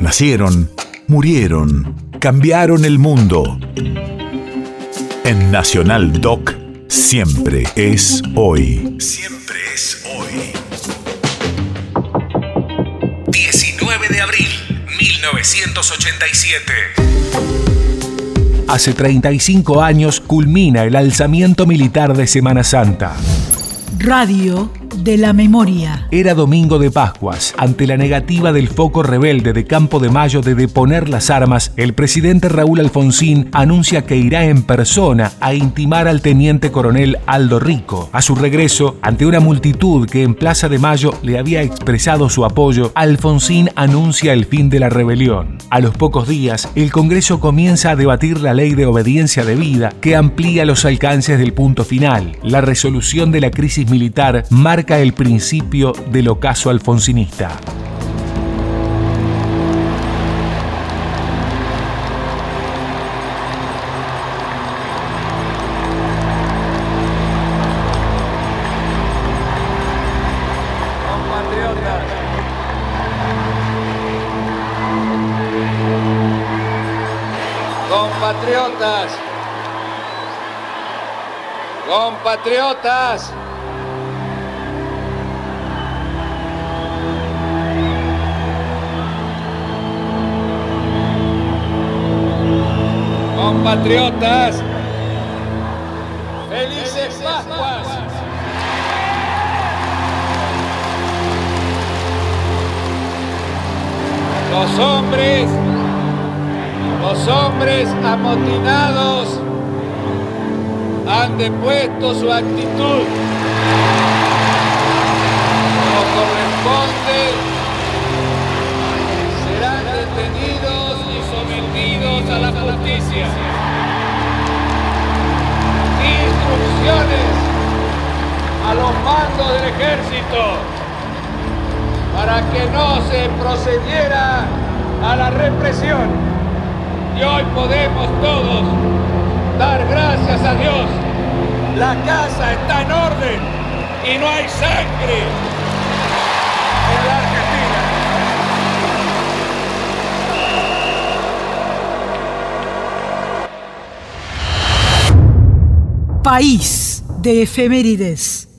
Nacieron, murieron, cambiaron el mundo. En Nacional Doc, siempre es hoy. Siempre es hoy. 19 de abril, 1987. Hace 35 años culmina el alzamiento militar de Semana Santa. Radio de la memoria. Era domingo de Pascuas. Ante la negativa del foco rebelde de Campo de Mayo de deponer las armas, el presidente Raúl Alfonsín anuncia que irá en persona a intimar al teniente coronel Aldo Rico. A su regreso, ante una multitud que en Plaza de Mayo le había expresado su apoyo, Alfonsín anuncia el fin de la rebelión. A los pocos días, el Congreso comienza a debatir la ley de obediencia debida que amplía los alcances del punto final. La resolución de la crisis militar marca el principio del ocaso alfonsinista. Compatriotas, compatriotas, compatriotas, felices Pascuas. Los hombres, los hombres amotinados han depuesto su actitud. No corresponde, serán detenidos y sometidos a la justicia. Instrucciones a los mandos del ejército para que no se procediera a la represión. Y hoy podemos todos dar gracias a Dios. La casa está en orden y no hay sangre en la Argentina. País de efemérides.